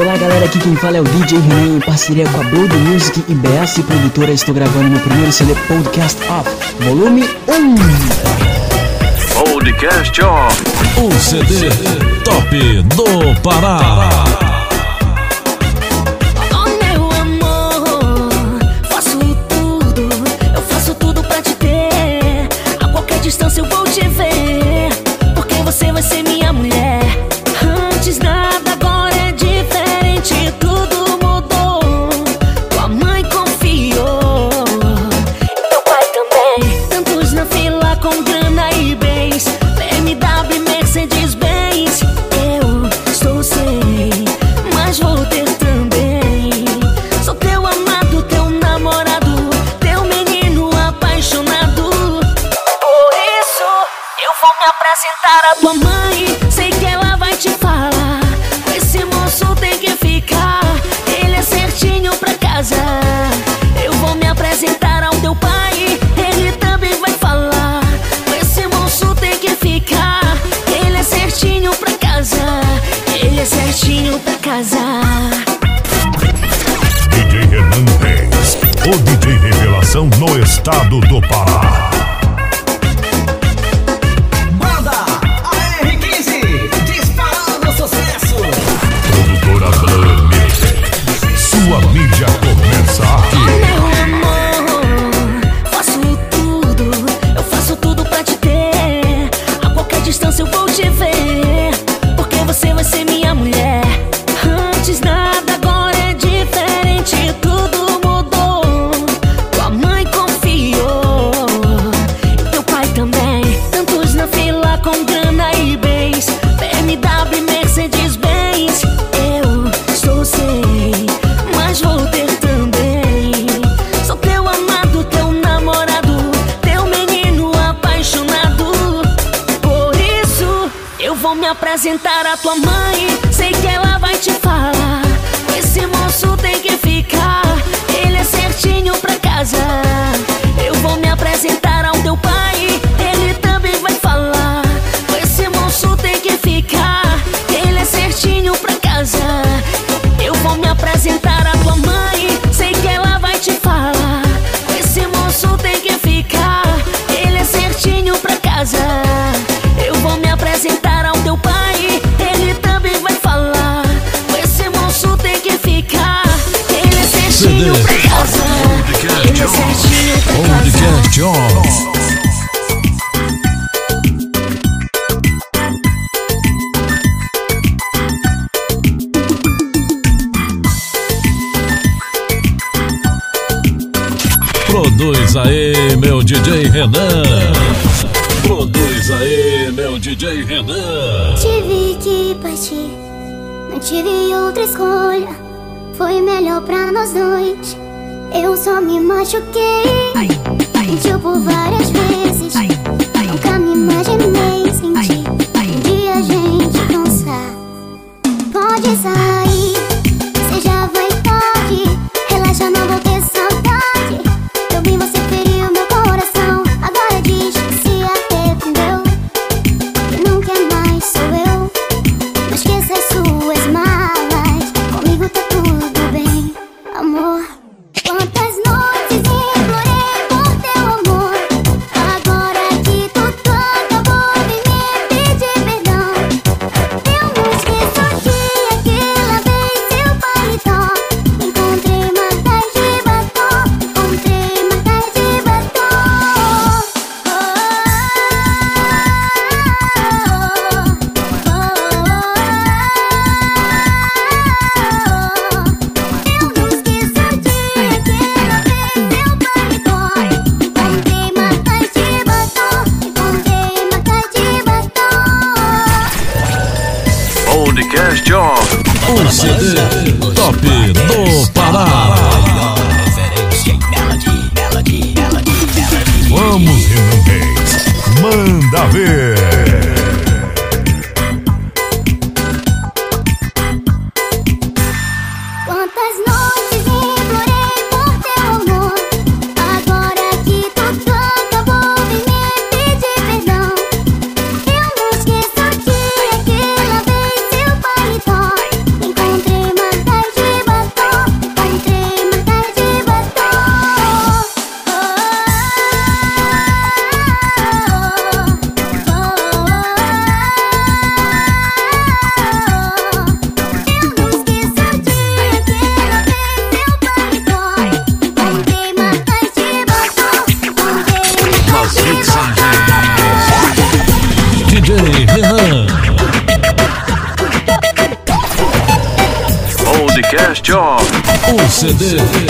Olá galera, aqui quem fala é o DJ Renan em parceria com a Blood Music e BS Produtora. Estou gravando meu primeiro CD Podcast Off, volume 1. Podcast Off. O CD Top do Pará. Estado do Pará. Apresentar a tua mãe. Sei que ela vai te falar. Esse moço tem que ficar. Ele é certinho pra casa. Eu vou me apresentar ao teu pai. Ele também vai falar. Esse moço tem que ficar. Ele é certinho pra casa. Eu vou me apresentar É pra casa. Podcast Off. Produz aí, meu DJ Renan. Produz aí, meu DJ Renan. Tive que partir, não tive outra escolha. Foi melhor pra nós dois. Eu só me machuquei. Mentiu por várias vezes. Nunca me imaginei CD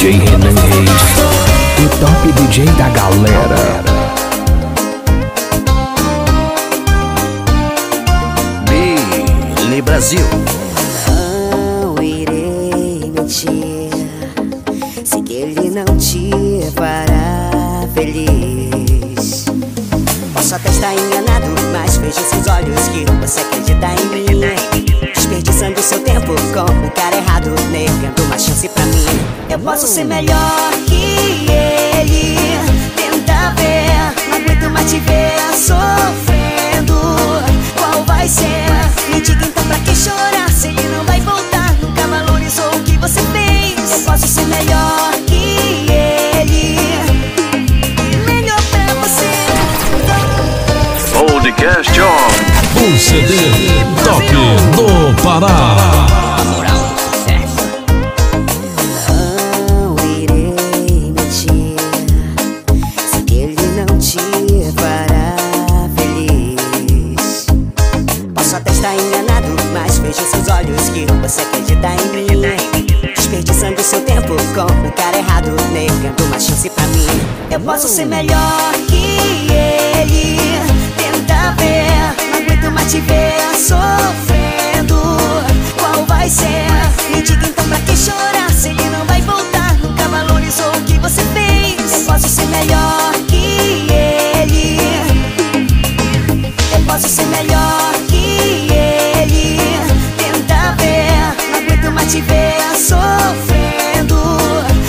DJ Renan Reis, o top DJ da galera. Billy Brasil. Não irei mentir, se que ele não te fará feliz. Posso até estar enganado, mas veja seus olhos que você acredita em mim desperdiçando seu tempo com o cara errado, negando uma chance pra mim. Eu posso ser melhor que ele. Tenta ver, não aguento mais te ver sofrendo. Qual vai ser? Me diga então pra que chorar se ele não vai voltar. Nunca valorizou o que você fez. Eu posso ser melhor que ele. Melhor pra você. Podcast On um CD top no Pará. Não irei mentir se ele não te fará feliz. Posso até estar enganado, mas vejo seus olhos que você acredita em mim. Desperdiçando seu tempo com o cara errado, negando uma chance pra mim. Eu posso ser melhor que ele, tenta ver te ver sofrendo, qual vai ser? Me diga então pra que chorar se ele não vai voltar? Nunca valorizou o que você fez. Eu posso ser melhor que ele. Eu posso ser melhor que ele. Tenta ver, não aguento mais te ver sofrendo.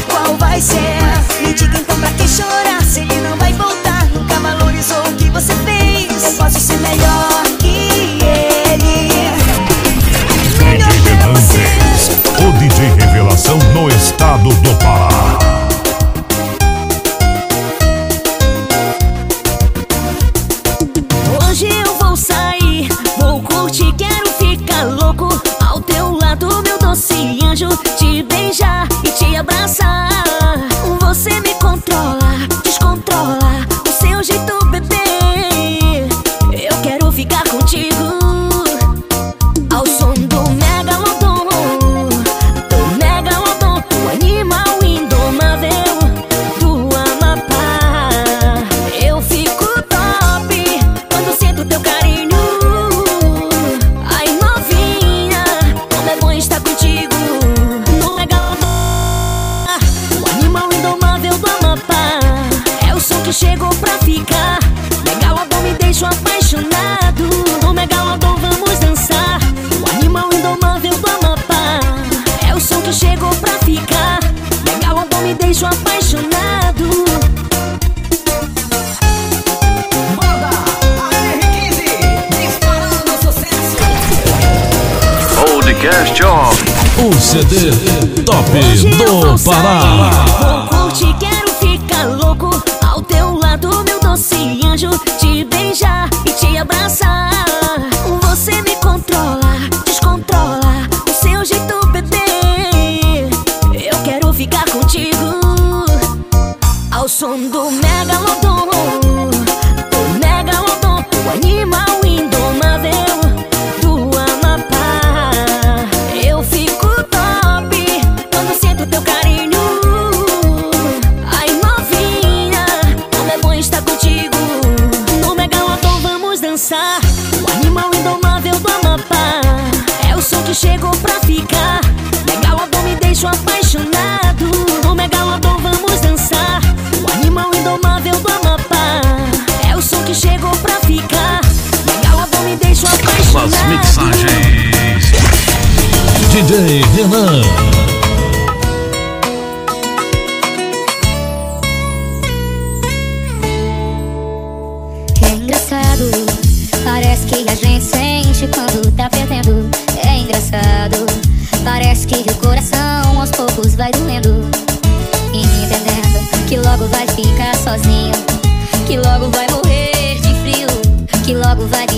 Qual vai ser? Me diga então pra que chorar se ele não vai voltar? Nunca valorizou o que você fez. Eu posso ser melhor. no estado do Pará. Pará. que chegou pra ficar. Megalodon me deixa apaixonado. O Megalodon vamos dançar. O animal indomável do Amapá. É o som que chegou pra ficar. Megalodon me deixa apaixonado. As mixagens DJ Renan.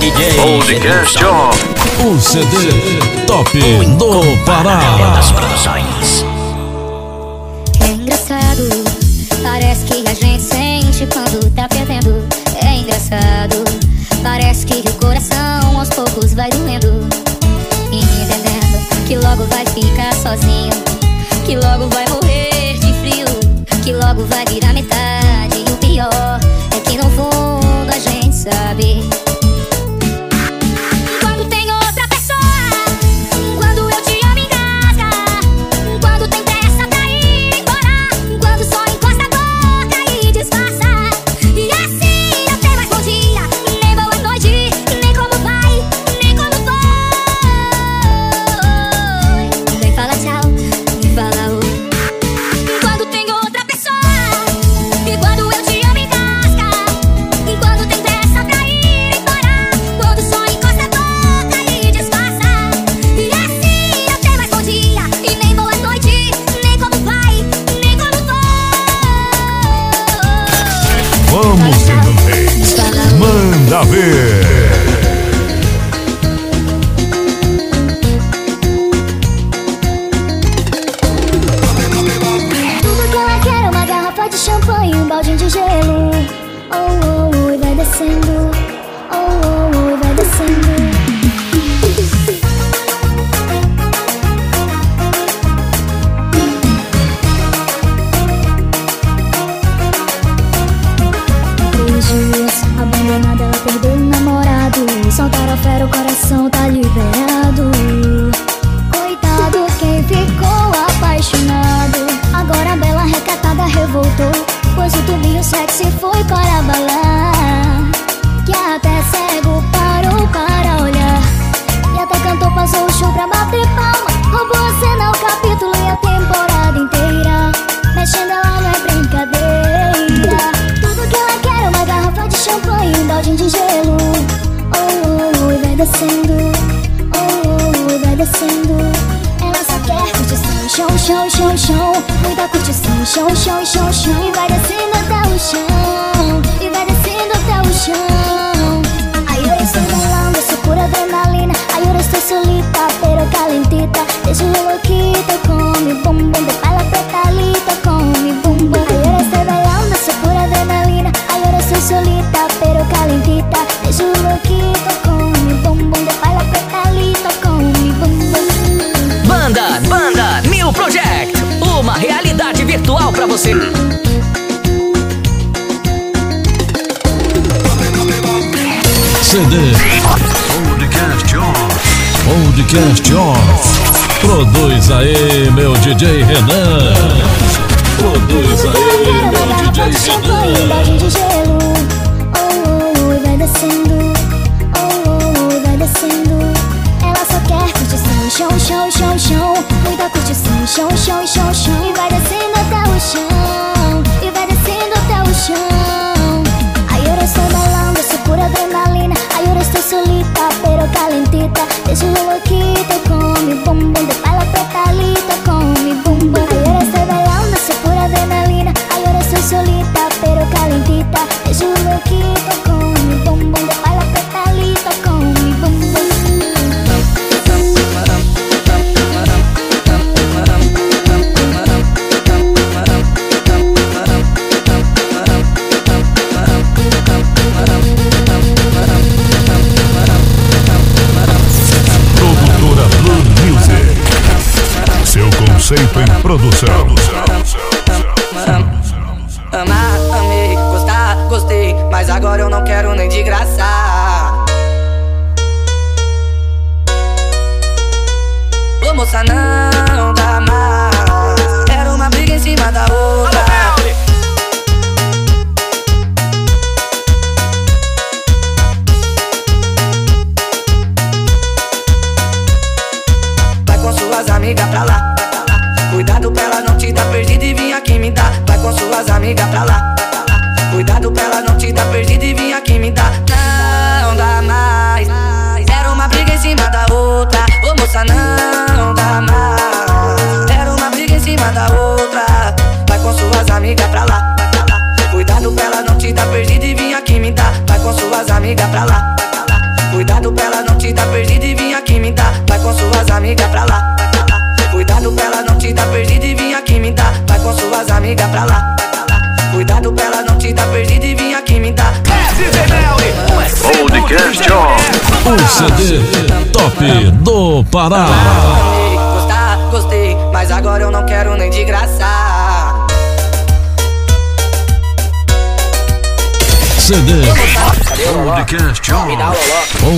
DJ Podcast O CD Top do Pará. Das produções. É engraçado, parece que a gente sente quando tá perdendo. É engraçado, parece que o coração aos poucos vai doendo. E entendendo que logo vai ficar sozinho, que logo vai morrer de frio, que logo vai virar Ahora estoy solita, pero calentita. Deixa o loquito con mi bum bum De pala petalito con mi bum bum Ahora estoy bailando, soy pura adrenalina. Eu estoy solita, pero calentita. Deixa o loquito con mi bum bum De pala petalito con mi bum bum Banda, banda, New Project. Uma realidade virtual pra você. CD Podcast Off. Produz aí, meu DJ Renan. Produz aí, meu DJ Renan. Oh, oh, oh, vai descendo. Oh, oh, oh, vai descendo. Ela só quer curtição, chão, chão, chão, chão. Muita curtição, chão, chão, chão, chão. E vai descendo até o chão. E vai descendo até o chão. Aí eu estou balando, sou pura adrenalina. Aí eu estou solita, pero calenta. Deixa eu aqui, tô com meu bumbum O CD top do Pará. Gostar, gostei, mas agora eu não quero nem de graça. CD Podcast O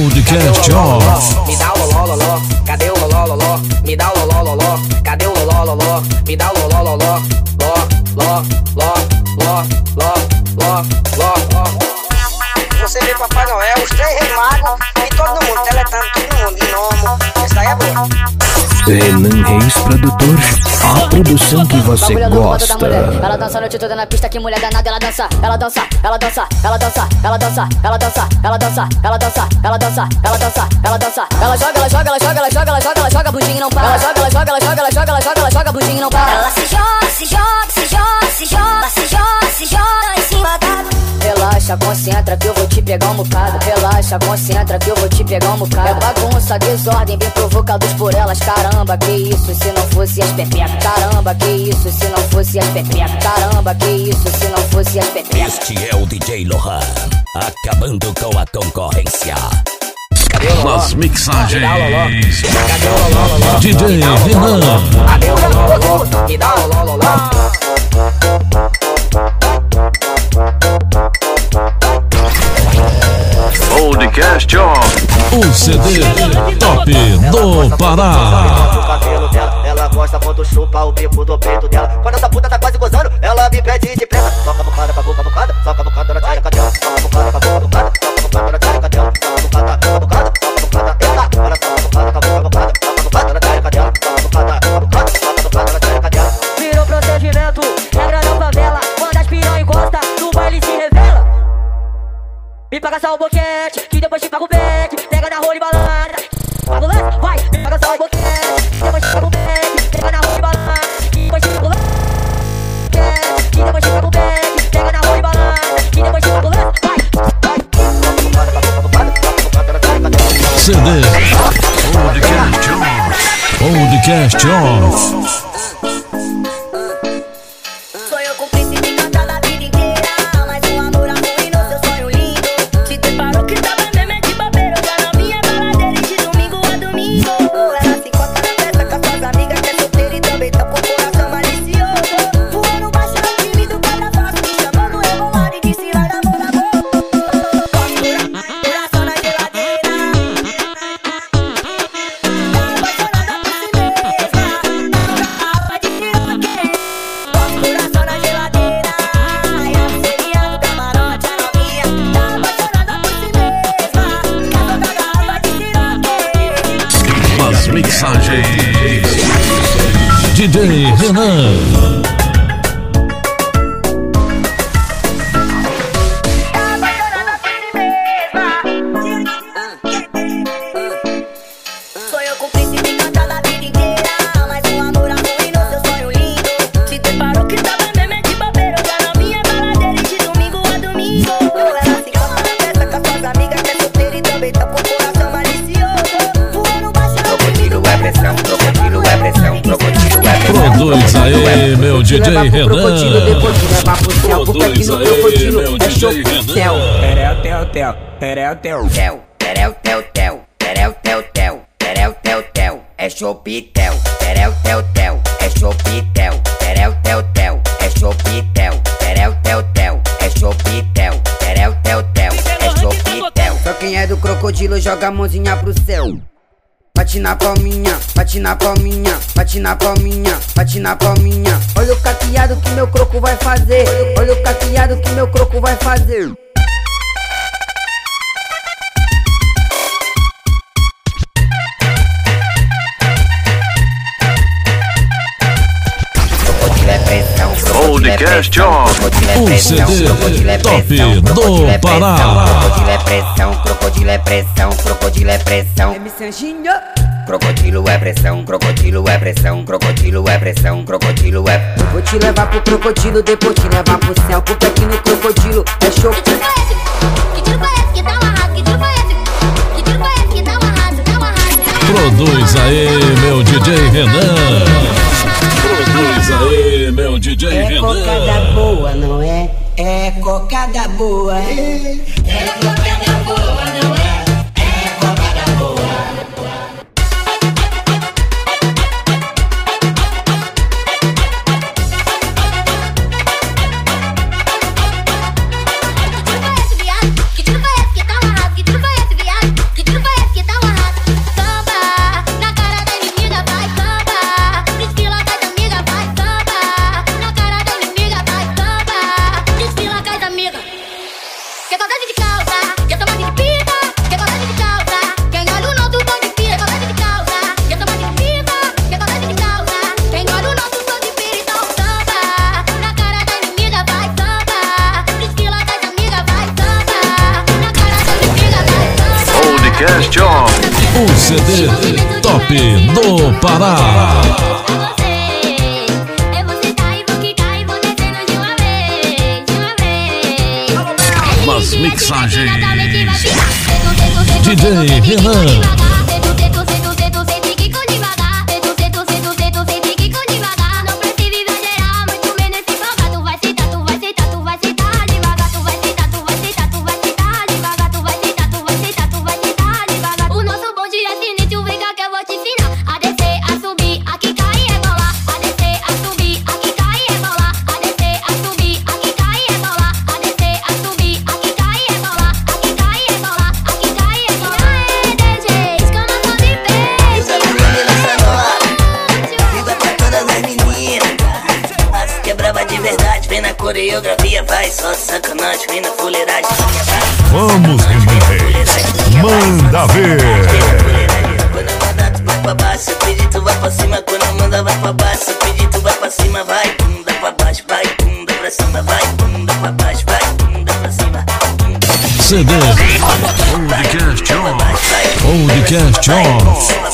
Podcast On Me dá o lololó, cadê o lololó? Me dá o lololó, cadê o lololó? Me dá o lololó, ló, ló, ló, ló, ló, ló você vê Papai Noel, os três reis magos e todo mundo, teletando todo mundo, gnomo. Isso aí é bom. Renan Reis Produtor, a produção que você gosta. mulher. Ela dança a noite toda na pista, que mulher danada, ela dança, ela dança, ela dança, ela dança, ela dança, ela dança, ela dança, ela dança, ela dança, ela dança, ela dança. Ela joga, ela joga, ela joga, ela joga, ela joga, ela joga, bundinho não para. Ela joga, ela joga, ela joga, ela joga, ela joga, ela joga, bundinho não para. Ela se joga, se joga, se joga, se joga, se joga, se joga em cima da Relaxa, concentra que eu vou te pegar um bocado. Relaxa, concentra que eu vou te pegar um bocado. É bagunça, desordem, bem provocados por elas. Caramba, que isso se não fosse as pepecas. Caramba, que isso se não fosse as pepecas. Caramba, que isso se não fosse as pepecas. Este é o DJ Lohan, acabando com a concorrência. Nas mixagens. DJ Renan. Podcast ó. O CD Top do Pará. o cabelo dela. Ela gosta quando chupa o bico do peito dela. Quando essa puta tá quase gozando, ela me pede de pressa. Soca a bocada com a boca bocada, soca a bocada na tchereca dela. Soca a bocada com a boca bocada Podcast Off. Meu DJ Crocodilo, depois te levar pro céu. Porque aqui no crocodilo é show Renan. céu. Terel, tel, tel, terel, tel. Tel, terel, tel, tel, terel, tel, tel, terel, tel, tel, é chopitel, terel, tel, tel, é chopitel, terel, tel, tel, é chopitel, terel, tel, tel, é chopitel, terel, tel, tel, é chopitel. Só quem é do crocodilo joga a mãozinha pro céu. Bate na palminha, bate na palminha, bate na palminha, bate na palminha. Olha o caqueado que meu croco vai fazer. Olha o caqueado que meu croco vai fazer. Podcast on. crocodilo é O pressão, CD crocodilo é top pressão, do crocodilo é pressão, Pará. crocodilo é pressão, crocodilo é pressão, crocodilo é pressão. MC Anjinho. Crocodilo é pressão, crocodilo é pressão, crocodilo é pressão, crocodilo é. Vou te levar pro crocodilo, depois te levar pro céu. Porque aqui no crocodilo é show. Que tiro foi esse? Que tiro foi esse que dá um arraso? Que tiro foi esse? Que tiro foi esse que dá um arraso? Dá um arraso, dá um arraso. Produz aí, meu DJ Renan. Produz aí, meu DJ É Renan. cocada boa, não é? É cocada boa. Que cima.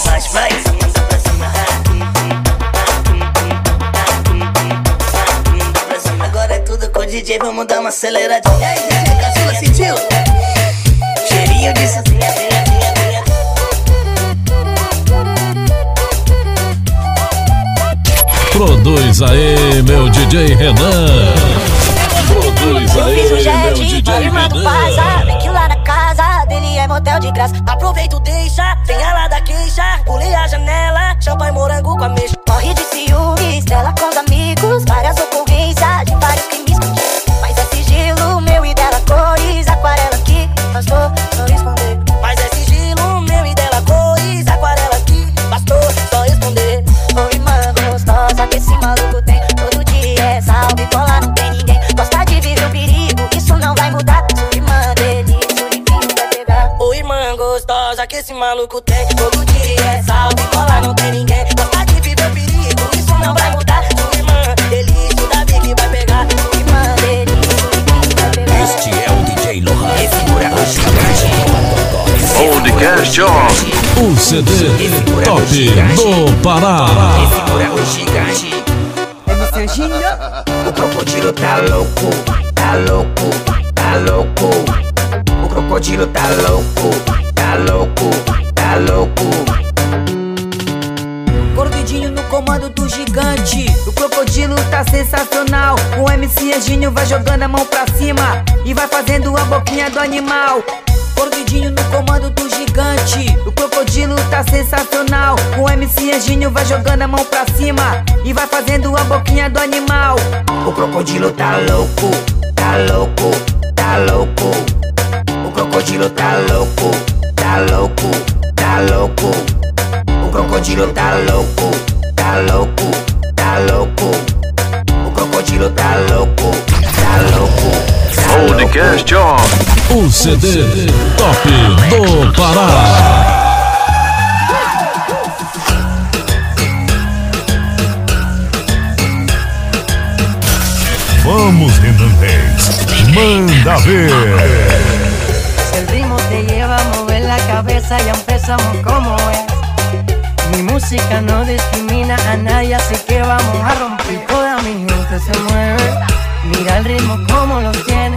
Agora é tudo com o DJ, vamos dar uma aceleradinha. E aí, DJ, caçula, sentiu? Cheirinho disso, assim, assim, assim. Produz aí, meu DJ Renan. Produz aí, meu DJ Renan. De graça. Aproveita, deixa, sem ela da queixa Pulei a janela, champanhe morango com a mexa o CD top do Pará. Esse buraco gigante. É você? O crocodilo tá louco, tá louco, tá louco. O crocodilo tá louco, tá louco, tá louco. Gordidinho no comando do gigante. O crocodilo tá sensacional. O MC Anjinho vai jogando a mão pra cima e vai fazendo a boquinha do animal. Gordidinho no comando do gigante. O crocodilo tá sensacional. O MC Anjinho vai jogando a mão pra cima e vai fazendo a boquinha do animal. O crocodilo tá louco, tá louco, tá louco. O crocodilo tá louco, tá louco, tá louco. O crocodilo tá louco, tá louco, tá louco. O crocodilo tá louco, tá louco. Tá louco. Podcast Off. O CD Top do Pará. Vamos, Renan Reis. Manda ver. Si el ritmo te lleva a mover la cabeza, ya empezamos como es. Mi música no discrimina a nadie, así que vamos a romper. Toda mi gente se mueve. Mira el ritmo como lo tiene.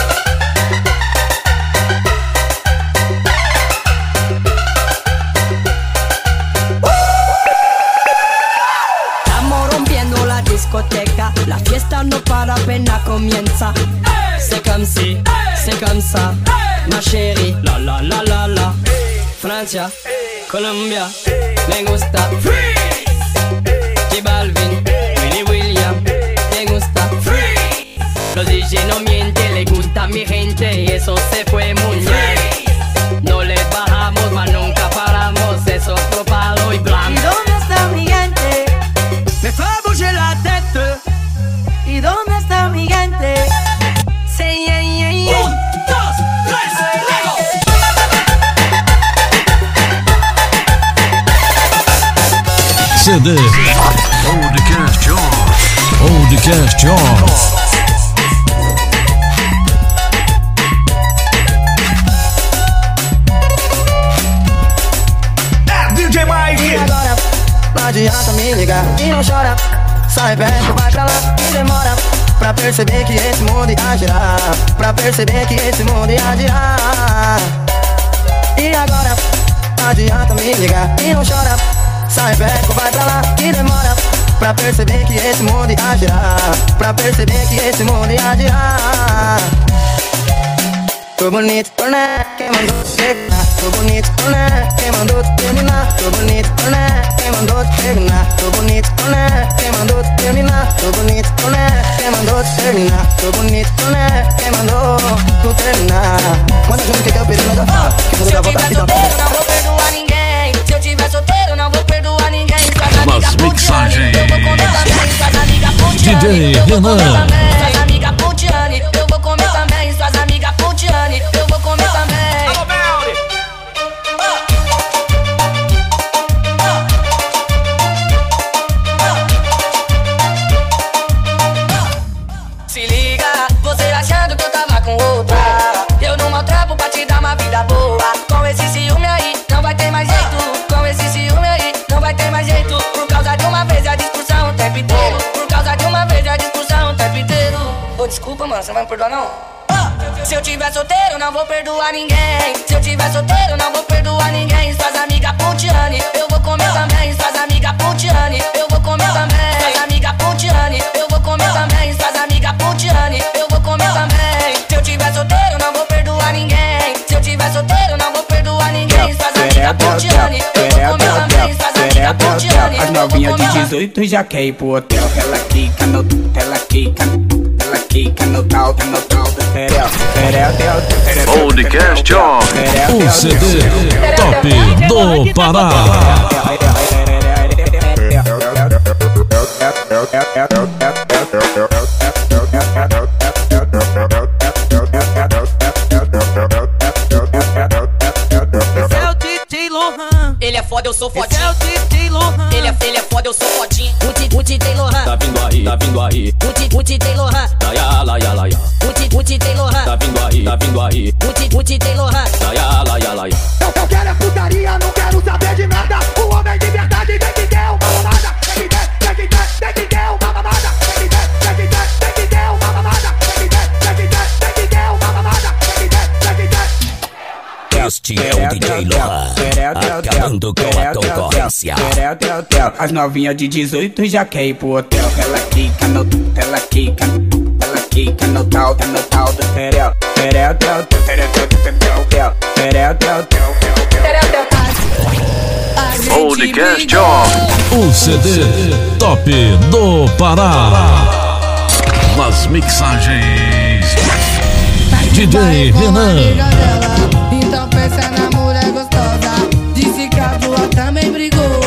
Colombia, me gusta. Freeze. J Balvin, Willy William, me gusta. Freeze. Los DJ no mienten, le gusta mi gente y eso se fue muy bien. CD Podcast Off. Podcast. É Mike. E agora, não adianta me ligar e não chora. Sai perto, vai pra lá e demora. Pra perceber que esse mundo ia girar. Pra perceber que esse mundo ia girar. E agora, não adianta me ligar e não chora. Sai perto, vai pra lá e demora. Pra perceber que esse mundo ia girar. Pra perceber que esse mundo ia girar. Tô bonito, tô né? Quem mandou te pegar? Tô bonito, tô né? Quem mandou te terminar? Tô bonito, tô né? Quem mandou te terminar? Tô bonito, tô né? Quem mandou te terminar? Tô bonito, tô né? Quem mandou te terminar? Tô bonito, tô né? Quem mandou tu terminar? Quando junto que eu perdi na fala Que Se muda eu da tiver Nas mixagens. DJ Renan. Desculpa, mano, você não vai me perdoar não? Ah, Se eu tiver solteiro, não vou perdoar ninguém Se eu tiver solteiro, não vou perdoar 18 já quer ir pro hotel. Ela quica no, ela quica, ela quica no tal, no tal do terel. Terel, terel, terel. Podcast. O CD Top do Pará. É. Ele é foda, eu sou Esse tá vindo aí. Puti, puti, tem lohan. Laia, tá, laia, laia. Puti, puti, tem lohan. Tá vindo aí, tá vindo aí. Puti, puti, tem lohan. Laia, tá, laia, laia. Eu só quero é putaria, não quero saber de nada. O homem de verdade tem que ter uma mamada. Tem que ter, tem que ter, tem que ter uma mamada. Tem que ter, tem que ter, tem que ter uma mamada. Tem que ter, tem que ter, tem que ter uma mamada. Tem que ter, tem que ter. Este é o é, é, DJ é, Lohan. Tanto com eu tô. As novinhas de 18 já quer ir pro hotel. Ela quica no, ela quica, ela quica no tal, no tal do terel. Terel, terel, terel, terel, terel, terel, terel, terel, Podcast O CD Top do Pará. Nas mixagens. DJ Renan. Então pensa na ela também brigou.